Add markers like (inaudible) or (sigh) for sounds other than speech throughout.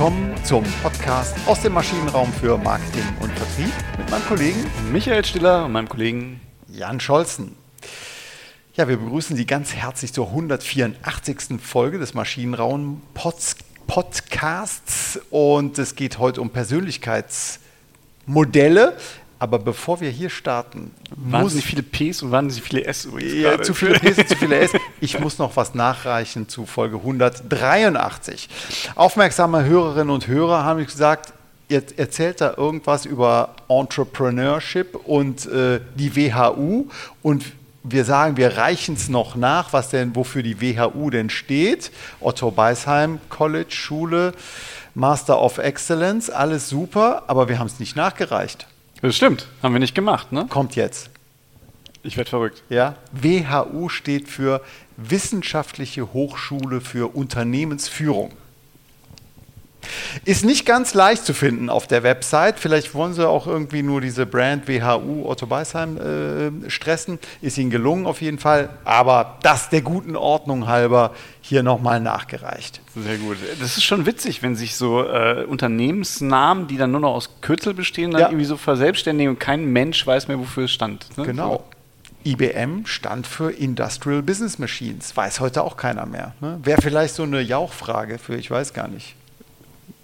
willkommen zum Podcast aus dem Maschinenraum für Marketing und Vertrieb mit meinem Kollegen Michael Stiller und meinem Kollegen Jan Scholzen. Ja, wir begrüßen Sie ganz herzlich zur 184. Folge des Maschinenraum Podcasts und es geht heute um Persönlichkeitsmodelle. Aber bevor wir hier starten, wahnsinnig viele Ps und wahnsinnig viele S Ja, zu viele Ps und zu viele S. Ich muss noch was nachreichen zu Folge 183. Aufmerksame Hörerinnen und Hörer haben gesagt, ihr erzählt da irgendwas über Entrepreneurship und äh, die WHU und wir sagen, wir reichen es noch nach, was denn, wofür die WHU denn steht. Otto Beisheim College, Schule, Master of Excellence, alles super, aber wir haben es nicht nachgereicht. Das stimmt, haben wir nicht gemacht, ne? Kommt jetzt. Ich werde verrückt. Ja, WHU steht für Wissenschaftliche Hochschule für Unternehmensführung. Ist nicht ganz leicht zu finden auf der Website. Vielleicht wollen sie auch irgendwie nur diese Brand WHU Otto Beisheim äh, stressen. Ist ihnen gelungen auf jeden Fall. Aber das der guten Ordnung halber hier nochmal nachgereicht. Sehr gut. Das ist schon witzig, wenn sich so äh, Unternehmensnamen, die dann nur noch aus Kürzel bestehen, dann ja. irgendwie so verselbstständigen und kein Mensch weiß mehr, wofür es stand. Ne? Genau. IBM stand für Industrial Business Machines. Weiß heute auch keiner mehr. Ne? Wäre vielleicht so eine Jauchfrage für, ich weiß gar nicht.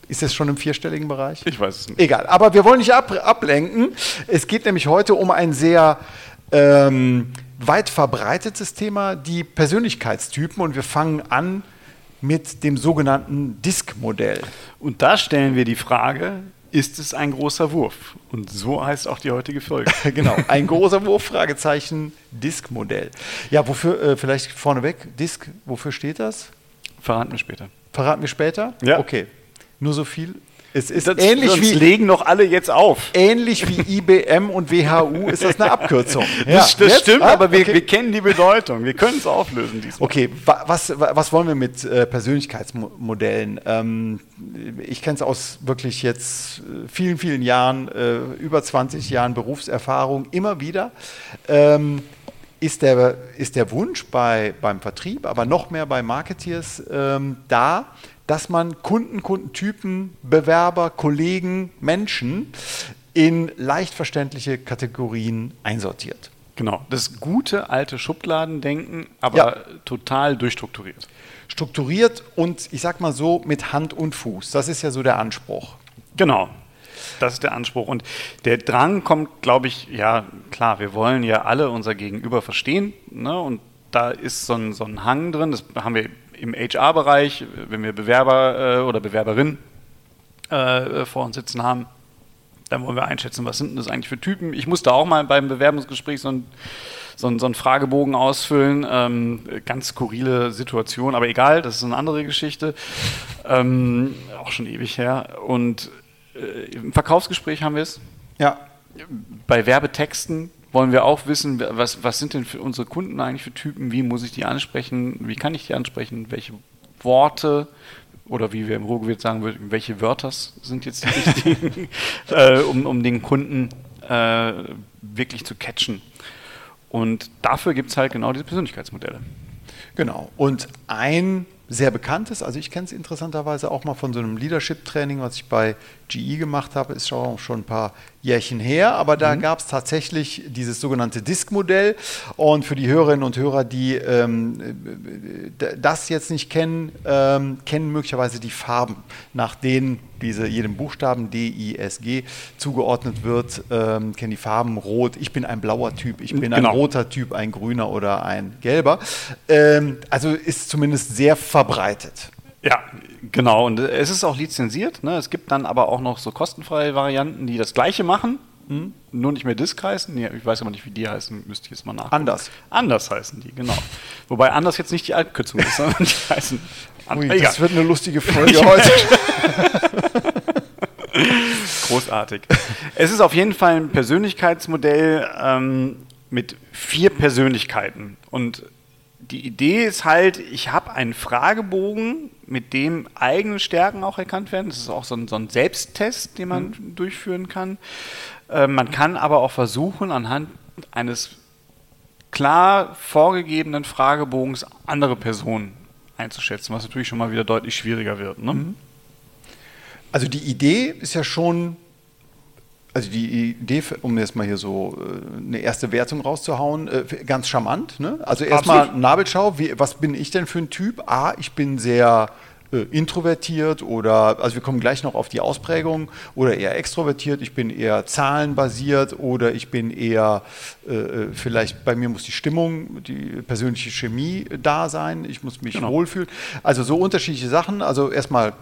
Ist das schon im vierstelligen Bereich? Ich weiß es nicht. Egal, aber wir wollen nicht ab, ablenken. Es geht nämlich heute um ein sehr ähm, weit verbreitetes Thema, die Persönlichkeitstypen. Und wir fangen an mit dem sogenannten Disk-Modell. Und da stellen wir die Frage, ist es ein großer Wurf? Und so heißt auch die heutige Folge. (laughs) genau, ein großer Wurf, Fragezeichen, Disk-Modell. Ja, wofür, äh, vielleicht vorneweg, Disk, wofür steht das? Verraten wir später. Verraten wir später? Ja. Okay. Nur so viel. Es ist das, ähnlich wie legen noch alle jetzt auf. Ähnlich wie IBM und WHU ist das eine Abkürzung. Ja, das, das stimmt, ah, aber wir, okay. wir, kennen die Bedeutung. Wir können es auflösen diesmal. Okay, was, was wollen wir mit äh, Persönlichkeitsmodellen? Ähm, ich kenne es aus wirklich jetzt äh, vielen, vielen Jahren, äh, über 20 Jahren Berufserfahrung immer wieder. Ähm, ist der, ist der Wunsch bei, beim Vertrieb, aber noch mehr bei Marketeers ähm, da, dass man Kunden, Kundentypen, Bewerber, Kollegen, Menschen in leicht verständliche Kategorien einsortiert. Genau, das gute alte Schubladendenken, aber ja. total durchstrukturiert. Strukturiert und ich sag mal so mit Hand und Fuß. Das ist ja so der Anspruch. Genau. Das ist der Anspruch. Und der Drang kommt, glaube ich, ja, klar, wir wollen ja alle unser Gegenüber verstehen. Ne? Und da ist so ein, so ein Hang drin, das haben wir im HR-Bereich, wenn wir Bewerber äh, oder Bewerberinnen äh, vor uns sitzen haben, dann wollen wir einschätzen, was sind das eigentlich für Typen. Ich musste auch mal beim Bewerbungsgespräch so ein so einen, so einen Fragebogen ausfüllen. Ähm, ganz skurrile Situation, aber egal, das ist eine andere Geschichte. Ähm, auch schon ewig her. Und äh, im Verkaufsgespräch haben wir es. Ja. Bei Werbetexten wollen wir auch wissen, was, was sind denn für unsere Kunden eigentlich für Typen, wie muss ich die ansprechen, wie kann ich die ansprechen, welche Worte oder wie wir im Ruhrgebiet sagen würden, welche Wörter sind jetzt die richtigen, (laughs) äh, um, um den Kunden äh, wirklich zu catchen. Und dafür gibt es halt genau diese Persönlichkeitsmodelle. Genau. Und ein sehr bekanntes, also ich kenne es interessanterweise auch mal von so einem Leadership-Training, was ich bei GE gemacht habe, ist auch schon ein paar Jährchen her, aber da mhm. gab es tatsächlich dieses sogenannte Disk-Modell. Und für die Hörerinnen und Hörer, die ähm, das jetzt nicht kennen, ähm, kennen möglicherweise die Farben, nach denen diese jedem Buchstaben D, I, S, G zugeordnet wird, ähm, kennen die Farben rot. Ich bin ein blauer Typ, ich bin genau. ein roter Typ, ein grüner oder ein gelber. Ähm, also ist zumindest sehr verbreitet. Ja, genau. Und es ist auch lizenziert. Ne? Es gibt dann aber auch noch so kostenfreie Varianten, die das Gleiche machen. Hm? Nur nicht mehr Disk heißen. ich weiß aber nicht, wie die heißen. Müsste ich jetzt mal nachgucken. Anders. Anders heißen die, genau. Wobei anders jetzt nicht die Altkürzung ist, sondern die heißen. Ui, das wird eine lustige (laughs) Folge heute. (laughs) Großartig. Es ist auf jeden Fall ein Persönlichkeitsmodell ähm, mit vier Persönlichkeiten. Und die Idee ist halt, ich habe einen Fragebogen, mit dem eigene Stärken auch erkannt werden. Das ist auch so ein, so ein Selbsttest, den man mhm. durchführen kann. Äh, man kann aber auch versuchen, anhand eines klar vorgegebenen Fragebogens andere Personen einzuschätzen, was natürlich schon mal wieder deutlich schwieriger wird. Ne? Mhm. Also die Idee ist ja schon, also die Idee, um jetzt mal hier so äh, eine erste Wertung rauszuhauen, äh, ganz charmant. Ne? Also erstmal Nabelschau, wie, was bin ich denn für ein Typ? A, ich bin sehr äh, introvertiert oder, also wir kommen gleich noch auf die Ausprägung, oder eher extrovertiert, ich bin eher zahlenbasiert oder ich bin eher, äh, äh, vielleicht bei mir muss die Stimmung, die persönliche Chemie da sein, ich muss mich genau. wohlfühlen. Also so unterschiedliche Sachen, also erstmal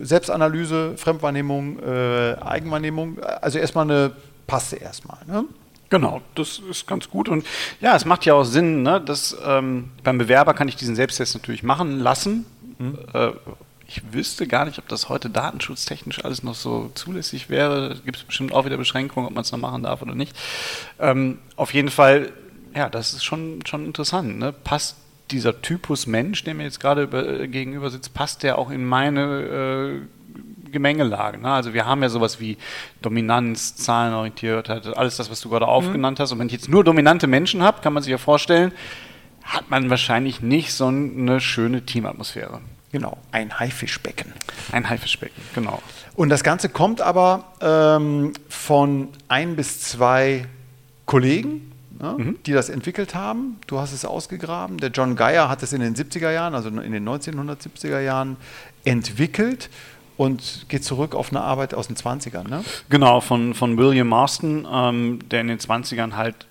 Selbstanalyse, Fremdwahrnehmung, äh, Eigenwahrnehmung, also erstmal eine, passte erstmal. Ne? Genau, das ist ganz gut. Und ja, es macht ja auch Sinn, ne, dass ähm, beim Bewerber kann ich diesen Selbsttest natürlich machen lassen. Mhm. Äh, ich wüsste gar nicht, ob das heute datenschutztechnisch alles noch so zulässig wäre. Gibt es bestimmt auch wieder Beschränkungen, ob man es noch machen darf oder nicht. Ähm, auf jeden Fall, ja, das ist schon, schon interessant. Ne? Passt dieser Typus Mensch, der mir jetzt gerade äh, gegenüber sitzt, passt der auch in meine äh, Gemengelage. Ne? Also wir haben ja sowas wie Dominanz, Zahlenorientiertheit, alles das, was du gerade mhm. aufgenannt hast. Und wenn ich jetzt nur dominante Menschen habe, kann man sich ja vorstellen, hat man wahrscheinlich nicht so eine schöne Teamatmosphäre. Genau, ein Haifischbecken. Ein Haifischbecken, genau. Und das Ganze kommt aber ähm, von ein bis zwei Kollegen, ne, mhm. die das entwickelt haben. Du hast es ausgegraben. Der John Geyer hat es in den 70er Jahren, also in den 1970er Jahren, entwickelt und geht zurück auf eine Arbeit aus den 20ern. Ne? Genau, von, von William Marston, ähm, der in den 20ern halt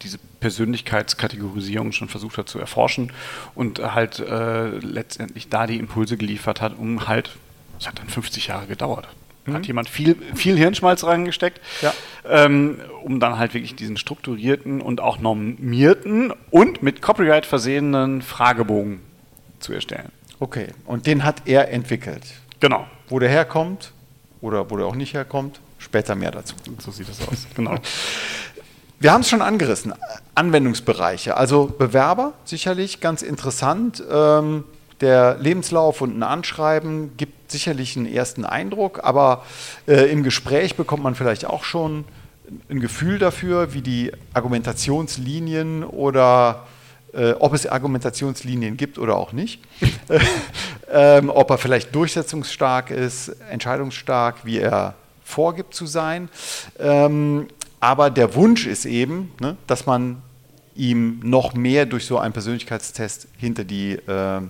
diese Persönlichkeitskategorisierung schon versucht hat zu erforschen und halt äh, letztendlich da die Impulse geliefert hat, um halt, es hat dann 50 Jahre gedauert. Mhm. Hat jemand viel, viel Hirnschmalz reingesteckt, ja. ähm, um dann halt wirklich diesen strukturierten und auch normierten und mit Copyright versehenen Fragebogen zu erstellen. Okay, und den hat er entwickelt. Genau. Wo der herkommt oder wo der auch nicht herkommt, später mehr dazu. So sieht das aus, genau. (laughs) Wir haben es schon angerissen, Anwendungsbereiche. Also Bewerber sicherlich ganz interessant. Ähm, der Lebenslauf und ein Anschreiben gibt sicherlich einen ersten Eindruck, aber äh, im Gespräch bekommt man vielleicht auch schon ein Gefühl dafür, wie die Argumentationslinien oder äh, ob es Argumentationslinien gibt oder auch nicht. (laughs) ähm, ob er vielleicht durchsetzungsstark ist, entscheidungsstark, wie er vorgibt zu sein. Ähm, aber der Wunsch ist eben, ne, dass man ihm noch mehr durch so einen Persönlichkeitstest hinter die, äh,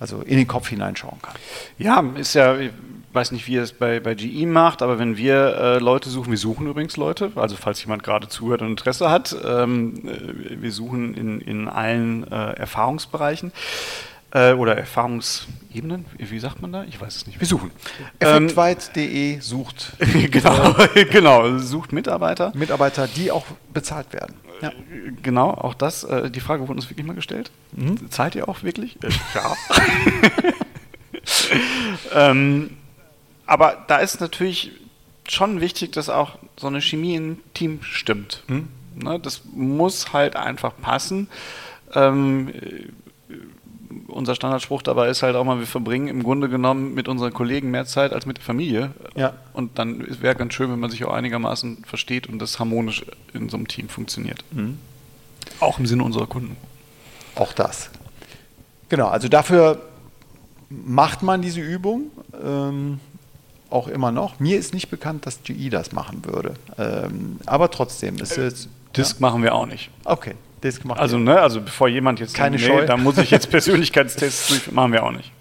also in den Kopf hineinschauen kann. Ja, ist ja, ich weiß nicht, wie er es bei, bei GE macht, aber wenn wir äh, Leute suchen, wir suchen übrigens Leute, also falls jemand gerade zuhört und Interesse hat, ähm, äh, wir suchen in, in allen äh, Erfahrungsbereichen äh, oder Erfahrungsebenen, wie sagt man da? Ich weiß es nicht. Wir suchen. Effektweit.de ähm, sucht. (laughs) genau, (laughs) genau, sucht Mitarbeiter. Mitarbeiter, die auch bezahlt werden. Ja. Genau, auch das. Äh, die Frage wurde uns wirklich mal gestellt. Mhm. Zahlt ihr auch wirklich? Äh, ja. (laughs) ähm, aber da ist natürlich schon wichtig, dass auch so eine Chemie im Team stimmt. Mhm. Ne, das muss halt einfach passen. Ähm, unser Standardspruch dabei ist halt auch mal, wir verbringen im Grunde genommen mit unseren Kollegen mehr Zeit als mit der Familie. Ja. Und dann wäre ganz schön, wenn man sich auch einigermaßen versteht und das harmonisch in so einem Team funktioniert. Mhm. Auch im Sinne unserer Kunden. Auch das. Genau, also dafür macht man diese Übung. Ähm, auch immer noch. Mir ist nicht bekannt, dass GE das machen würde. Ähm, aber trotzdem ist es. Äh, Disk ja. machen wir auch nicht. Okay. Disk macht also, ne, also bevor jemand jetzt keine denkt, nee, da muss ich jetzt (laughs) Persönlichkeitstests durchführen, machen wir auch nicht.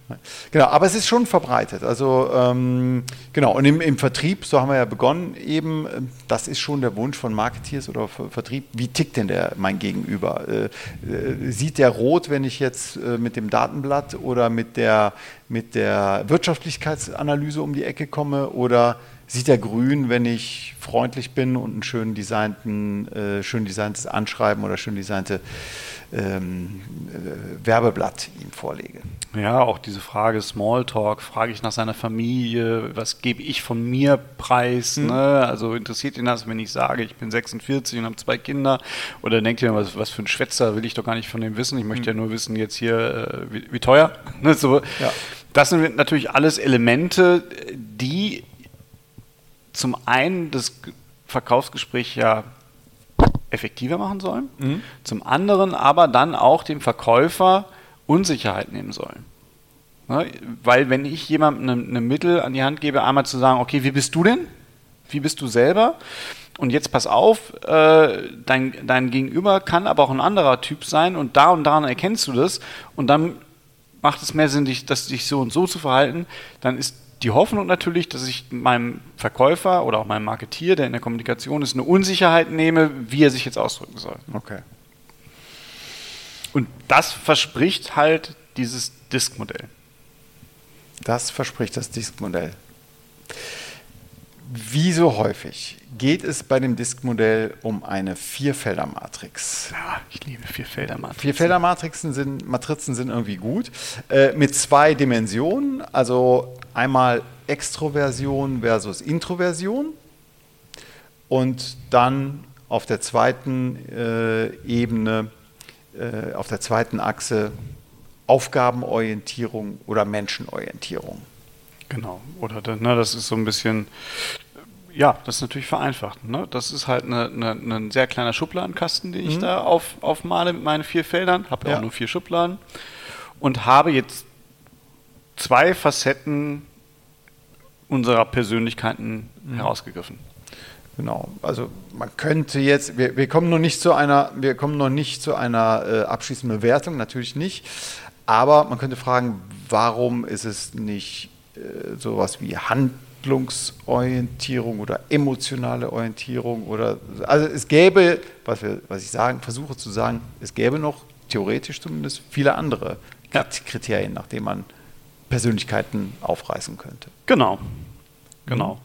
Genau, aber es ist schon verbreitet. Also ähm, genau, und im, im, Vertrieb, so haben wir ja begonnen, eben, äh, das ist schon der Wunsch von Marketeers oder Vertrieb, wie tickt denn der mein Gegenüber? Äh, äh, sieht der rot, wenn ich jetzt äh, mit dem Datenblatt oder mit der, mit der Wirtschaftlichkeitsanalyse um die Ecke komme oder sieht er grün, wenn ich freundlich bin und ein schön designten, äh, schön designtes Anschreiben oder schön designte ähm, äh, Werbeblatt ihm vorlege. Ja, auch diese Frage Smalltalk, frage ich nach seiner Familie, was gebe ich von mir preis? Mhm. Ne? Also interessiert ihn das, wenn ich sage, ich bin 46 und habe zwei Kinder? Oder denkt ihr, was, was für ein Schwätzer will ich doch gar nicht von dem wissen? Ich möchte mhm. ja nur wissen, jetzt hier, äh, wie, wie, teuer? Ne? (laughs) So, ja. Das sind natürlich alles Elemente, die zum einen das Verkaufsgespräch ja effektiver machen sollen, mhm. zum anderen aber dann auch dem Verkäufer Unsicherheit nehmen sollen. Ne? Weil wenn ich jemandem eine, eine Mittel an die Hand gebe, einmal zu sagen, okay, wie bist du denn? Wie bist du selber? Und jetzt pass auf, äh, dein, dein Gegenüber kann aber auch ein anderer Typ sein und da und daran erkennst du das und dann macht es mehr Sinn, dich, das, dich so und so zu verhalten, dann ist die Hoffnung natürlich, dass ich meinem Verkäufer oder auch meinem Marketier, der in der Kommunikation ist, eine Unsicherheit nehme, wie er sich jetzt ausdrücken soll. Okay. Und das verspricht halt dieses Disk-Modell. Das verspricht das Disk-Modell. Wie so häufig geht es bei dem Disk-Modell um eine Vierfelder-Matrix. Ja, ich liebe Vierfelder-Matrizen. Vierfelder-Matrizen sind, Matrizen sind irgendwie gut. Äh, mit zwei Dimensionen, also einmal Extroversion versus Introversion und dann auf der zweiten äh, Ebene, äh, auf der zweiten Achse Aufgabenorientierung oder Menschenorientierung. Genau, oder ne, das ist so ein bisschen, ja, das ist natürlich vereinfacht. Ne? Das ist halt eine, eine, ein sehr kleiner Schubladenkasten, den ich mhm. da auf, aufmale mit meinen vier Feldern. Habe ja auch nur vier Schubladen und habe jetzt zwei Facetten unserer Persönlichkeiten mhm. herausgegriffen. Genau, also man könnte jetzt, wir, wir, kommen noch nicht zu einer, wir kommen noch nicht zu einer äh, abschließenden Bewertung, natürlich nicht, aber man könnte fragen, warum ist es nicht sowas wie Handlungsorientierung oder emotionale Orientierung oder also es gäbe, was, wir, was ich sagen, versuche zu sagen, es gäbe noch theoretisch zumindest viele andere ja. Kriterien, nach denen man Persönlichkeiten aufreißen könnte. Genau, genau.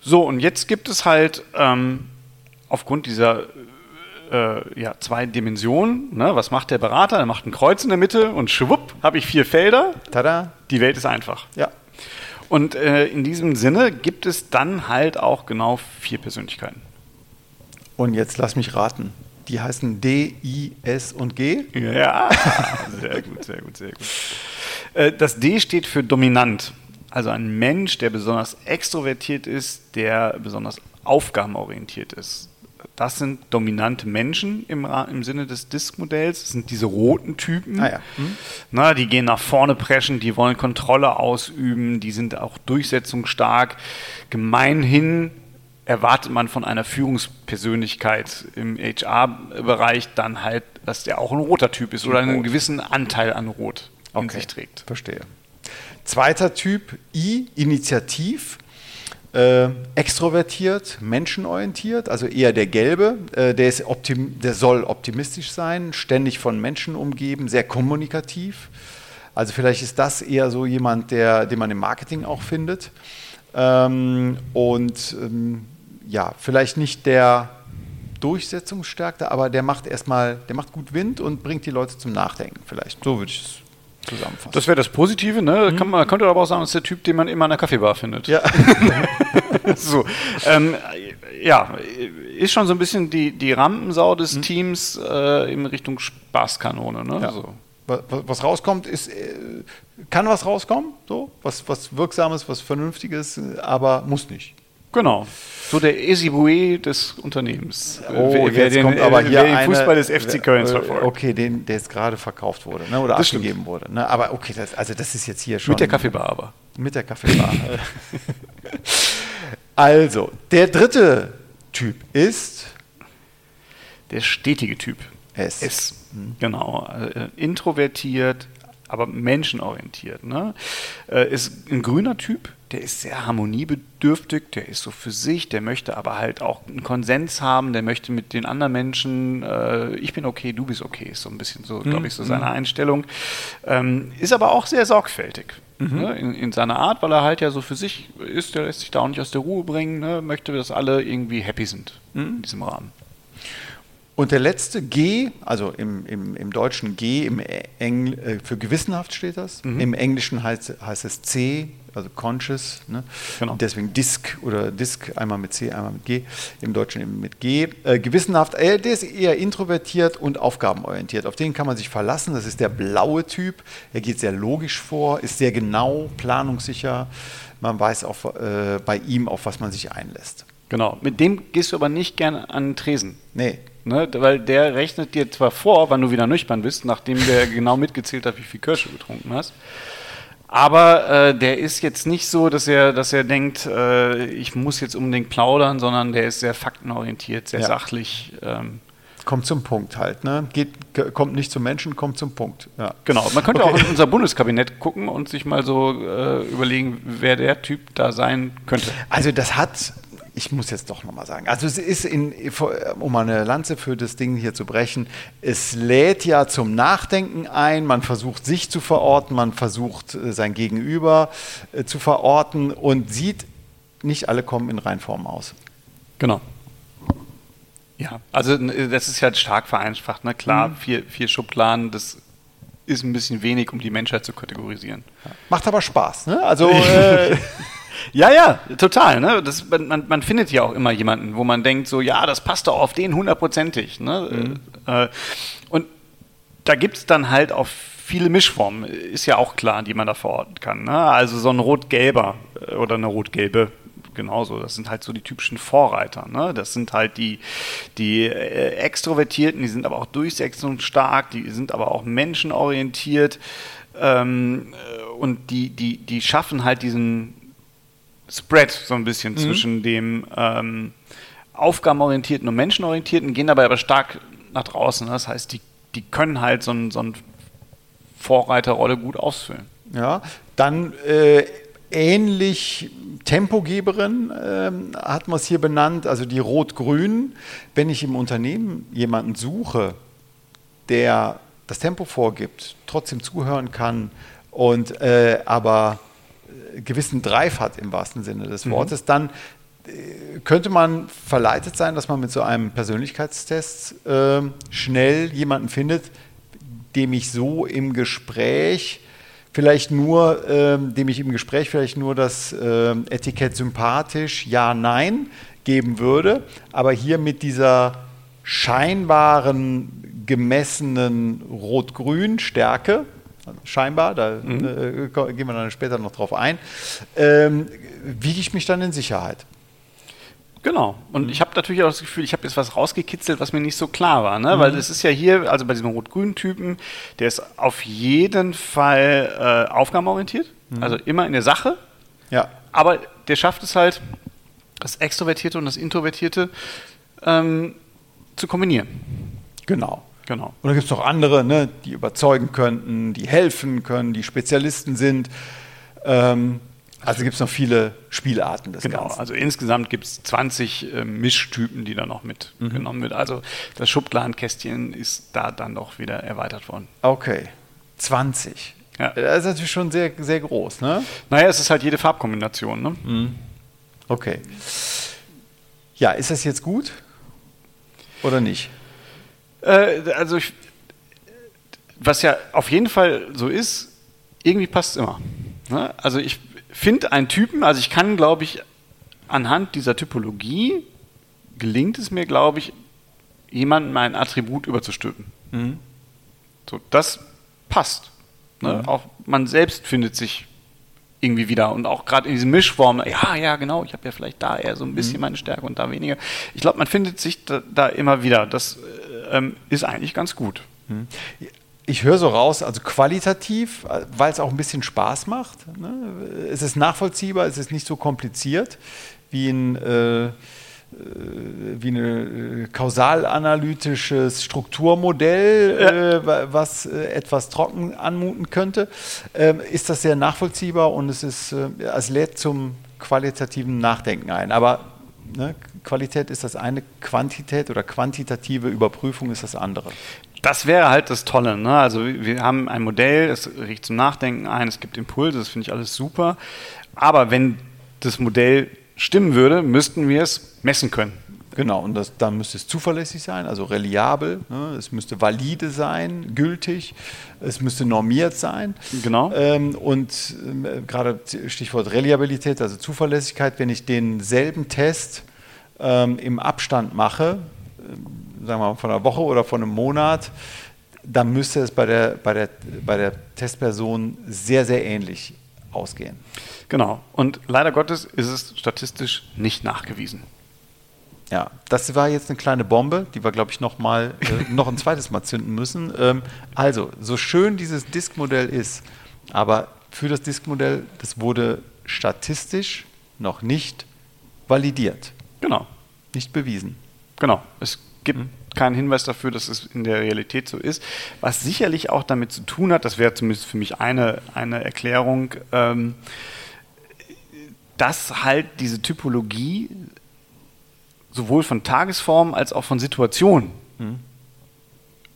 So, und jetzt gibt es halt ähm, aufgrund dieser äh, ja, zwei Dimensionen. Ne? Was macht der Berater? Er macht ein Kreuz in der Mitte und schwupp, habe ich vier Felder. Tada. Die Welt ist einfach. Ja. Und äh, in diesem Sinne gibt es dann halt auch genau vier Persönlichkeiten. Und jetzt lass mich raten. Die heißen D, I, S und G? Ja, (laughs) sehr gut, sehr gut, sehr gut. Äh, das D steht für dominant. Also ein Mensch, der besonders extrovertiert ist, der besonders aufgabenorientiert ist. Das sind dominante Menschen im, im Sinne des Disk-Modells. Das sind diese roten Typen. Ah ja. mhm. Na, die gehen nach vorne preschen, die wollen Kontrolle ausüben, die sind auch durchsetzungsstark. Gemeinhin erwartet man von einer Führungspersönlichkeit im HR-Bereich dann halt, dass der auch ein roter Typ ist oder einen gewissen Anteil an Rot in okay. sich trägt. Verstehe. Zweiter Typ I, Initiativ äh, extrovertiert, menschenorientiert, also eher der Gelbe. Äh, der, ist der soll optimistisch sein, ständig von Menschen umgeben, sehr kommunikativ. Also vielleicht ist das eher so jemand, der, den man im Marketing auch findet. Ähm, und ähm, ja, vielleicht nicht der Durchsetzungsstärkte, aber der macht erstmal, der macht gut Wind und bringt die Leute zum Nachdenken. Vielleicht so würde ich es zusammenfassen. Das wäre das Positive, ne? Mhm. Kann man könnte aber auch sagen, das ist der Typ, den man immer in einer Kaffeebar findet. Ja. (laughs) so. Ähm, ja, ist schon so ein bisschen die, die Rampensau des mhm. Teams äh, in Richtung Spaßkanone, ne? Ja. So. Was, was, rauskommt, ist, äh, kann was rauskommen, so, was, was Wirksames, was Vernünftiges, aber muss nicht. Genau. So der Esibue des Unternehmens. Oh, wer, wer den, kommt aber hier wer den Fußball des FC Köln verfolgt. Okay, den, der jetzt gerade verkauft wurde ne, oder das abgegeben stimmt. wurde. Ne, aber okay, das, also das ist jetzt hier schon. Mit der Kaffeebar aber. Mit der Kaffeebar. (laughs) also, der dritte Typ ist. Der stetige Typ. S. S. Mhm. Genau. Äh, introvertiert, aber menschenorientiert. Ne? Äh, ist ein grüner Typ der ist sehr harmoniebedürftig, der ist so für sich, der möchte aber halt auch einen Konsens haben, der möchte mit den anderen Menschen, äh, ich bin okay, du bist okay, ist so ein bisschen so, glaube ich, so seine mhm. Einstellung. Ähm, ist aber auch sehr sorgfältig. Mhm. Ne, in, in, seiner Art, weil er halt ja so für sich ist, der lässt sich da auch nicht aus der Ruhe bringen, ne, möchte, dass alle irgendwie happy sind mhm. in diesem Rahmen. Und der letzte G, also im, im, im Deutschen G, im Engl, äh, für gewissenhaft steht das. Mhm. Im Englischen heißt, heißt es C, also conscious. Ne? Genau. Deswegen Disk oder Disk einmal mit C, einmal mit G. Im Deutschen eben mit G. Äh, gewissenhaft, äh, der ist eher introvertiert und aufgabenorientiert. Auf den kann man sich verlassen. Das ist der blaue Typ. Er geht sehr logisch vor, ist sehr genau, planungssicher. Man weiß auch äh, bei ihm, auf was man sich einlässt. Genau. Mit dem gehst du aber nicht gerne an den Tresen. Nee. Ne, weil der rechnet dir zwar vor, wann du wieder nüchtern bist, nachdem der (laughs) genau mitgezählt hat, wie viel Kirsche getrunken hast. Aber äh, der ist jetzt nicht so, dass er, dass er denkt, äh, ich muss jetzt unbedingt plaudern, sondern der ist sehr faktenorientiert, sehr Ja. sachlich. Ähm, Kommt zum Punkt halt, ne? Geht, kommt nicht zum Menschen, kommt zum Punkt. Ja. genau. Man könnte Okay. auch in unser Bundeskabinett gucken und sich mal so äh, überlegen, wer der Typ da sein könnte. Also das hat, ich muss jetzt doch nochmal sagen, also es ist, in, um mal eine Lanze für das Ding hier zu brechen, es lädt ja zum Nachdenken ein, man versucht sich zu verorten, man versucht äh, sein Gegenüber äh, zu verorten und sieht, nicht alle kommen in Reinform aus. Genau. Ja, also n- das ist halt stark vereinfacht. Ne? Klar, vier, vier Schubladen, das ist ein bisschen wenig, um die Menschheit zu kategorisieren. Macht aber Spaß, ne? Also (laughs) äh, Ja, ja, total. Ne? Das, man, man- findet ja auch immer jemanden, wo man denkt, so, ja, das passt doch auf den hundertprozentig. Ne? Äh, und da gibt es dann halt auch viele Mischformen, ist ja auch klar, die man da verorten kann. Ne? Also so ein rot-gelber äh, oder eine rot-gelbe genauso. Das sind halt so die typischen Vorreiter. Ne? Das sind halt die, die äh, Extrovertierten, die sind aber auch durchsetzungsstark, die sind aber auch menschenorientiert ähm, äh, und die, die, die schaffen halt diesen Spread so ein bisschen zwischen dem ähm, aufgabenorientierten und menschenorientierten, gehen dabei aber stark nach draußen. Das heißt, die, die können halt so ein, so ein Vorreiterrolle gut ausfüllen. Ja, dann äh, ähnlich Tempogeberin ähm, hat man es hier benannt, also die Rot-Grün. Wenn ich im Unternehmen jemanden suche, der das Tempo vorgibt, trotzdem zuhören kann und äh, aber äh, gewissen Drive hat im wahrsten Sinne des Wortes, dann äh, könnte man verleitet sein, dass man mit so einem Persönlichkeitstest ähm, schnell jemanden findet, dem ich so im Gespräch vielleicht nur, ähm, dem ich im Gespräch vielleicht nur das ähm, Etikett sympathisch, ja, nein geben würde, aber hier mit dieser scheinbaren gemessenen Rot-Grün-Stärke, scheinbar, da äh, ko- gehen wir dann später noch drauf ein, ähm, wiege ich mich dann in Sicherheit. Genau. Und ich habe natürlich auch das Gefühl, ich habe jetzt was rausgekitzelt, was mir nicht so klar war. Ne? Weil es ist ja hier, also bei diesem rot-grünen Typen, der ist auf jeden Fall äh, aufgabenorientiert, also immer in der Sache. Ja, Aber der schafft es halt, das Extrovertierte und das Introvertierte ähm, zu kombinieren. genau. Genau. Und da gibt es noch andere, ne, die überzeugen könnten, die helfen können, die Spezialisten sind. Ähm, also gibt es noch viele Spielarten des Genau, Ganzen. also insgesamt gibt es 20 äh, Mischtypen, die da noch mitgenommen wird. Also das Schubladenkästchen ist da dann noch wieder erweitert worden. Okay, 20. Ja. Das ist natürlich schon sehr, sehr groß, ne? Naja, es ist halt jede Farbkombination. Ne? Okay. Ja, ist das jetzt gut oder nicht? Äh, also ich, was ja auf jeden Fall so ist, irgendwie passt es immer. Ne? Also ich finde einen Typen, also ich kann, glaube ich, anhand dieser Typologie gelingt es mir, glaube ich, jemandem ein Attribut überzustülpen. So, das passt. Ne? Auch man selbst findet sich irgendwie wieder und auch gerade in diesen Mischformen, ja, ja, genau, ich habe ja vielleicht da eher so ein bisschen meine Stärke und da weniger. Ich glaube, man findet sich da, da immer wieder. Das äh, ähm, ist eigentlich ganz gut. Ich höre so raus, also qualitativ, weil es auch ein bisschen Spaß macht. Ne? Es ist nachvollziehbar, es ist nicht so kompliziert wie ein, äh, äh, wie ein kausalanalytisches Strukturmodell, äh, wa- was äh, etwas trocken anmuten könnte. Ähm, ist das sehr nachvollziehbar und es, ist, äh, es lädt zum qualitativen Nachdenken ein. Aber ne, Qualität ist das eine, Quantität oder quantitative Überprüfung ist das andere. Das wäre halt das Tolle. Ne? Also wir haben ein Modell, es riecht zum Nachdenken ein, es gibt Impulse, das finde ich alles super. Aber wenn das Modell stimmen würde, müssten wir es messen können. Genau, und das, dann müsste es zuverlässig sein, also reliabel, ne? es müsste valide sein, gültig, es müsste normiert sein. Genau. Ähm, und ähm, gerade Stichwort Reliabilität, also Zuverlässigkeit, wenn ich denselben Test ähm, im Abstand mache, ähm, sagen wir mal von einer Woche oder von einem Monat, dann müsste es bei der, bei der, bei der Testperson sehr, sehr ähnlich ausgehen. Genau. Und leider Gottes ist es statistisch nicht nachgewiesen. Ja, das war jetzt eine kleine Bombe, die wir, glaube ich, noch, mal, äh, (laughs) noch ein zweites Mal zünden müssen. Ähm, also, so schön dieses Disk-Modell ist, aber für das Disk-Modell, das wurde statistisch noch nicht validiert. Genau. Nicht bewiesen. Genau. Es gibt mhm. Keinen Hinweis dafür, dass es in der Realität so ist. Was sicherlich auch damit zu tun hat, das wäre zumindest für mich eine, eine Erklärung, ähm, dass halt diese Typologie sowohl von Tagesformen als auch von Situationen mhm.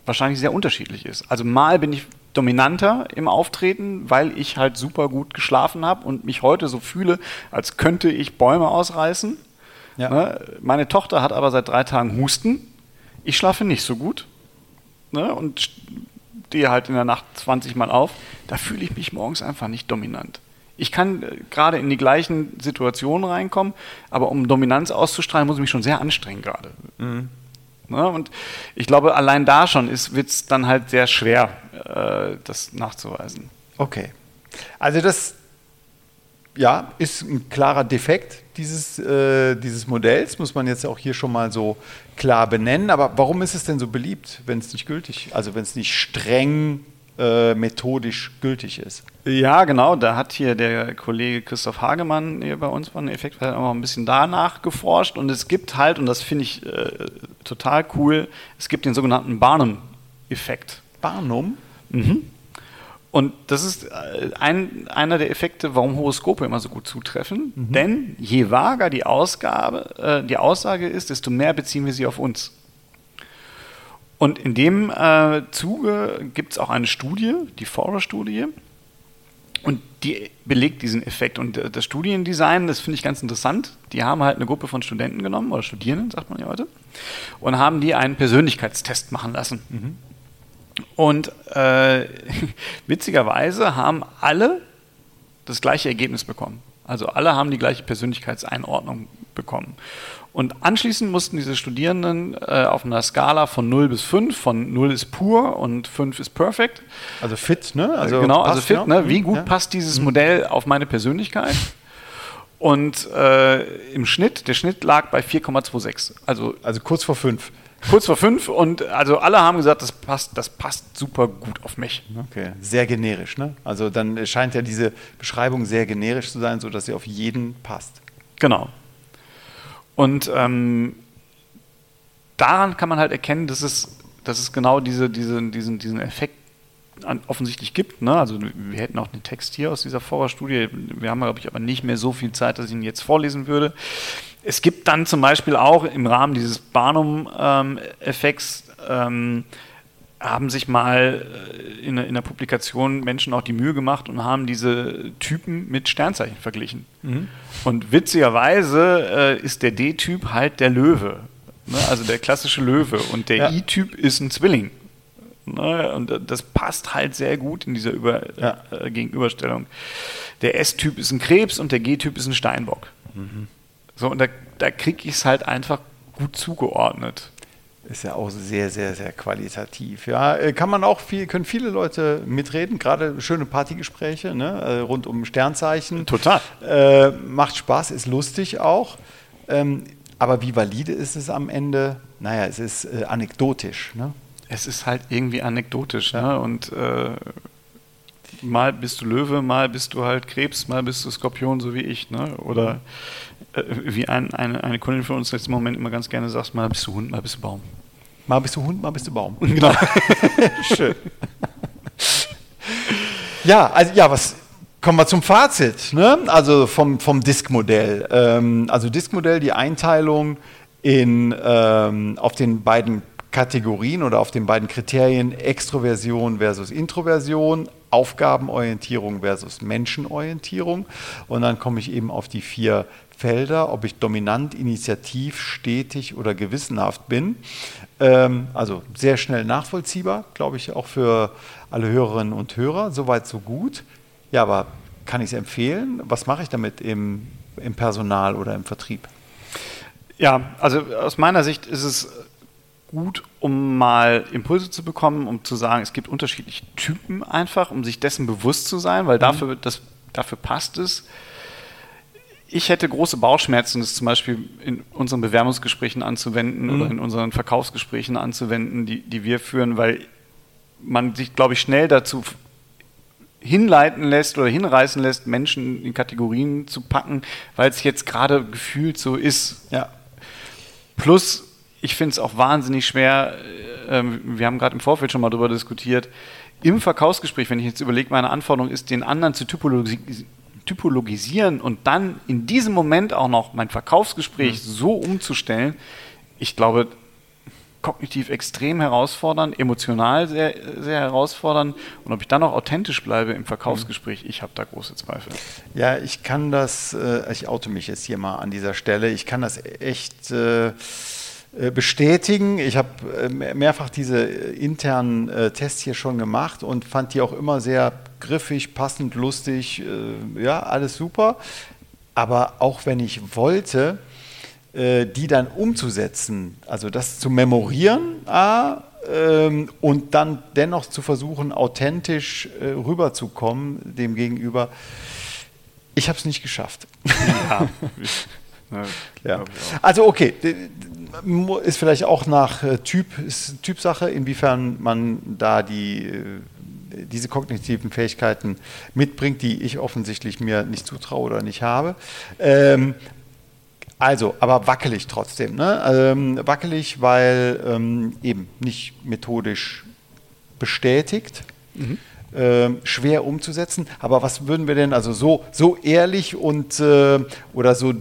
wahrscheinlich sehr unterschiedlich ist. Also mal bin ich dominanter im Auftreten, weil ich halt super gut geschlafen habe und mich heute so fühle, als könnte ich Bäume ausreißen. Ja. Ne? Meine Tochter hat aber seit drei Tagen Husten. Ich schlafe nicht so gut ne? und stehe halt in der Nacht 20 Mal auf. Da fühle ich mich morgens einfach nicht dominant. Ich kann äh, gerade in die gleichen Situationen reinkommen, aber um Dominanz auszustrahlen, muss ich mich schon sehr anstrengen gerade. Mhm. Ne? Und ich glaube, allein da schon wird es dann halt sehr schwer, äh, das nachzuweisen. Okay. Also das ja, ist ein klarer Defekt dieses, äh, dieses Modells, muss man jetzt auch hier schon mal so klar benennen. Aber warum ist es denn so beliebt, wenn es nicht gültig, also wenn es nicht streng äh, methodisch gültig ist? Ja, genau. Da hat hier der Kollege Christoph Hagemann hier bei uns von Effekt auch noch ein bisschen danach geforscht. Und es gibt halt, und das finde ich äh, total cool, es gibt den sogenannten Barnum-Effekt. Barnum? Mhm. Und das ist äh, ein, einer der Effekte, warum Horoskope immer so gut zutreffen. Mhm. Denn je vager die Ausgabe, äh, die Aussage ist, desto mehr beziehen wir sie auf uns. Und in dem äh, Zuge gibt es auch eine Studie, die Forer-Studie, und die belegt diesen Effekt. Und äh, das Studiendesign, das finde ich ganz interessant. Die haben halt eine Gruppe von Studenten genommen, oder Studierenden, sagt man ja heute, und haben die einen Persönlichkeitstest machen lassen. Mhm. Und äh, (laughs) witzigerweise haben alle das gleiche Ergebnis bekommen. Also alle haben die gleiche Persönlichkeitseinordnung bekommen. Und anschließend mussten diese Studierenden äh, auf einer Skala von 0 bis 5, von 0 ist pur und 5 ist perfect. Also fit, ne? Also genau, also fit, ne? Wie gut ja. passt dieses mhm. Modell auf meine Persönlichkeit? Und äh, im Schnitt, der Schnitt lag bei 4,26. Also, also kurz vor 5 kurz vor fünf und also alle haben gesagt, das passt, das passt super gut auf mich. Okay, sehr generisch, ne? Also dann scheint ja diese Beschreibung sehr generisch zu sein, sodass sie auf jeden passt. Genau. Und ähm, daran kann man halt erkennen, dass es, dass es genau diese, diese, diesen, diesen Effekt offensichtlich gibt. Ne? Also wir hätten auch den Text hier aus dieser Vorerstudie. Wir haben, glaube ich, aber nicht mehr so viel Zeit, dass ich ihn jetzt vorlesen würde. Es gibt dann zum Beispiel auch im Rahmen dieses Barnum-Effekts ähm, haben sich mal äh, in, in, der Publikation Menschen auch die Mühe gemacht und haben diese Typen mit Sternzeichen verglichen. Mhm. Und witzigerweise äh, ist der D-Typ halt der Löwe, ne? also der klassische Löwe. Und der ja. I-Typ ist ein Zwilling. Ne? Und das passt halt sehr gut in dieser Über ja. äh, Gegenüberstellung. Der S-Typ ist ein Krebs und der G-Typ ist ein Steinbock. Mhm. So, und da, da kriege ich es halt einfach gut zugeordnet. Ist ja auch sehr, sehr, sehr qualitativ. Ja, äh, kann man auch viel, können viele Leute mitreden, gerade schöne Partygespräche ne, äh, rund um Sternzeichen. Total. Äh, macht Spaß, ist lustig auch. Ähm, aber wie valide ist es am Ende? Naja, es ist äh, anekdotisch. Ne? Es ist halt irgendwie anekdotisch. Ja. Ne? Und äh, mal bist du Löwe, mal bist du halt Krebs, mal bist du Skorpion, so wie ich. Ne? Oder äh, wie ein, eine, eine Kundin von uns im Moment immer ganz gerne sagt, mal bist du Hund, mal bist du Baum. Mal bist du Hund, mal bist du Baum. (laughs) Genau. (laughs) Schön. (laughs) ja, also ja, was kommen wir zum Fazit, ne? Also vom, vom Disk-Modell. Ähm, also Disk-Modell, die Einteilung in, ähm, auf den beiden Kategorien oder auf den beiden Kriterien Extroversion versus Introversion, Aufgabenorientierung versus Menschenorientierung. Und dann komme ich eben auf die vier Felder, ob ich dominant, initiativ, stetig oder gewissenhaft bin. Ähm, also sehr schnell nachvollziehbar, glaube ich, auch für alle Hörerinnen und Hörer. Soweit, so gut. Ja, aber kann ich es empfehlen? Was mache ich damit im, im Personal oder im Vertrieb? Ja, also aus meiner Sicht ist es gut, um mal Impulse zu bekommen, um zu sagen, es gibt unterschiedliche Typen einfach, um sich dessen bewusst zu sein, weil mhm. dafür, das, dafür passt es ich hätte große Bauchschmerzen, das zum Beispiel in unseren Bewerbungsgesprächen anzuwenden mhm. oder in unseren Verkaufsgesprächen anzuwenden, die, die wir führen, weil man sich, glaube ich, schnell dazu hinleiten lässt oder hinreißen lässt, Menschen in Kategorien zu packen, weil es jetzt gerade gefühlt so ist. Ja. Plus, ich finde es auch wahnsinnig schwer, äh, wir haben gerade im Vorfeld schon mal darüber diskutiert, im Verkaufsgespräch, wenn ich jetzt überlege, meine Anforderung ist, den anderen zu typologi typologisieren und dann in diesem Moment auch noch mein Verkaufsgespräch mhm. so umzustellen, ich glaube, kognitiv extrem herausfordernd, emotional sehr, sehr herausfordernd und ob ich dann noch authentisch bleibe im Verkaufsgespräch, ich habe da große Zweifel. Ja, ich kann das, äh, ich oute mich jetzt hier mal an dieser Stelle, ich kann das echt äh bestätigen. Ich habe äh, mehrfach diese internen äh, Tests hier schon gemacht und fand die auch immer sehr griffig, passend, lustig, äh, ja, alles super. Aber auch wenn ich wollte, äh, die dann umzusetzen, also das zu memorieren A, ähm, und dann dennoch zu versuchen, authentisch äh, rüberzukommen dem Gegenüber. Ich habe es nicht geschafft. Ja. (laughs) ja. Also okay, ist vielleicht auch nach äh, Typ, ist Typsache, inwiefern man da die äh, diese kognitiven Fähigkeiten mitbringt, die ich offensichtlich mir nicht zutraue oder nicht habe. Ähm, also, aber wackelig trotzdem. Ne? Ähm, wackelig, weil ähm, eben nicht methodisch bestätigt. Mhm. Ähm, schwer umzusetzen. Aber was würden wir denn, also so, so ehrlich und äh, oder so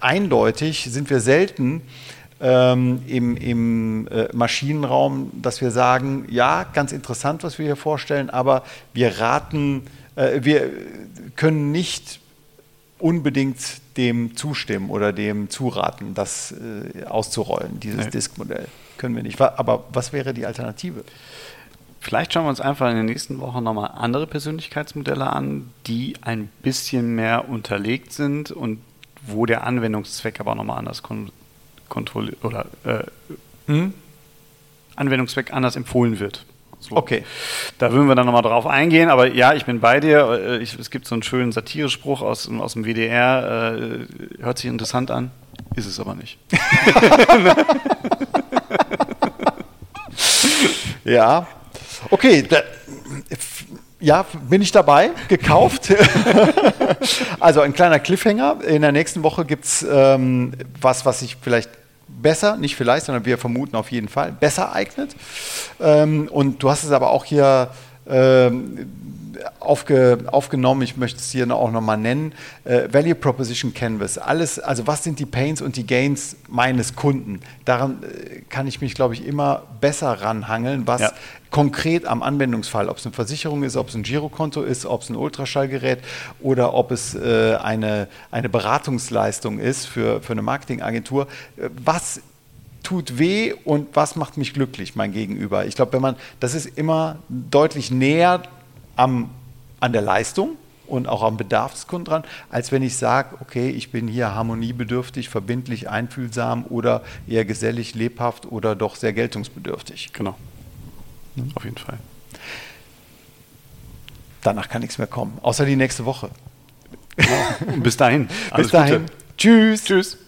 eindeutig sind wir selten ähm, im, im äh, Maschinenraum, dass wir sagen, ja, ganz interessant, was wir hier vorstellen, aber wir raten, äh, wir können nicht unbedingt dem zustimmen oder dem zuraten, das äh, auszurollen, dieses. Disk-Modell. Können wir nicht. Aber was wäre die Alternative? Vielleicht schauen wir uns einfach in den nächsten Wochen nochmal andere Persönlichkeitsmodelle an, die ein bisschen mehr unterlegt sind und wo der Anwendungszweck aber nochmal anders kon kontrolliert oder äh, hm? Anwendungszweck anders empfohlen wird. So. Okay. Da würden wir dann nochmal drauf eingehen, aber ja, ich bin bei dir. Äh, ich, es gibt so einen schönen Satirespruch aus, aus dem WDR, äh, hört sich interessant an, ist es aber nicht. (laughs) ja. Okay, da, ja, bin ich dabei, gekauft. (laughs) also ein kleiner Cliffhanger. In der nächsten Woche gibt es ähm, was, was ich vielleicht besser, nicht vielleicht, sondern wir vermuten auf jeden Fall, besser eignet. Ähm, und du hast es aber auch hier ähm, aufge, aufgenommen, ich möchte es hier auch nochmal nennen, äh, Value Proposition Canvas. Alles, also was sind die Pains und die Gains meines Kunden? Daran äh, kann ich mich, glaube ich, immer besser ranhangeln, was ja. konkret am Anwendungsfall, ob es eine Versicherung ist, ob es ein Girokonto ist, ob es ein Ultraschallgerät oder ob es äh, eine, eine Beratungsleistung ist für, für eine Marketingagentur, äh, was tut weh und was macht mich glücklich, mein Gegenüber. Ich glaube, wenn man, das ist immer deutlich näher am, an der Leistung und auch am Bedarf des Kunden dran, als wenn ich sage, okay, ich bin hier harmoniebedürftig, verbindlich, einfühlsam oder eher gesellig, lebhaft oder doch sehr geltungsbedürftig. Genau. Mhm. Auf jeden Fall. Danach kann nichts mehr kommen, außer die nächste Woche. Genau. Bis dahin. (laughs) Bis dahin. Gute. Tschüss. Tschüss.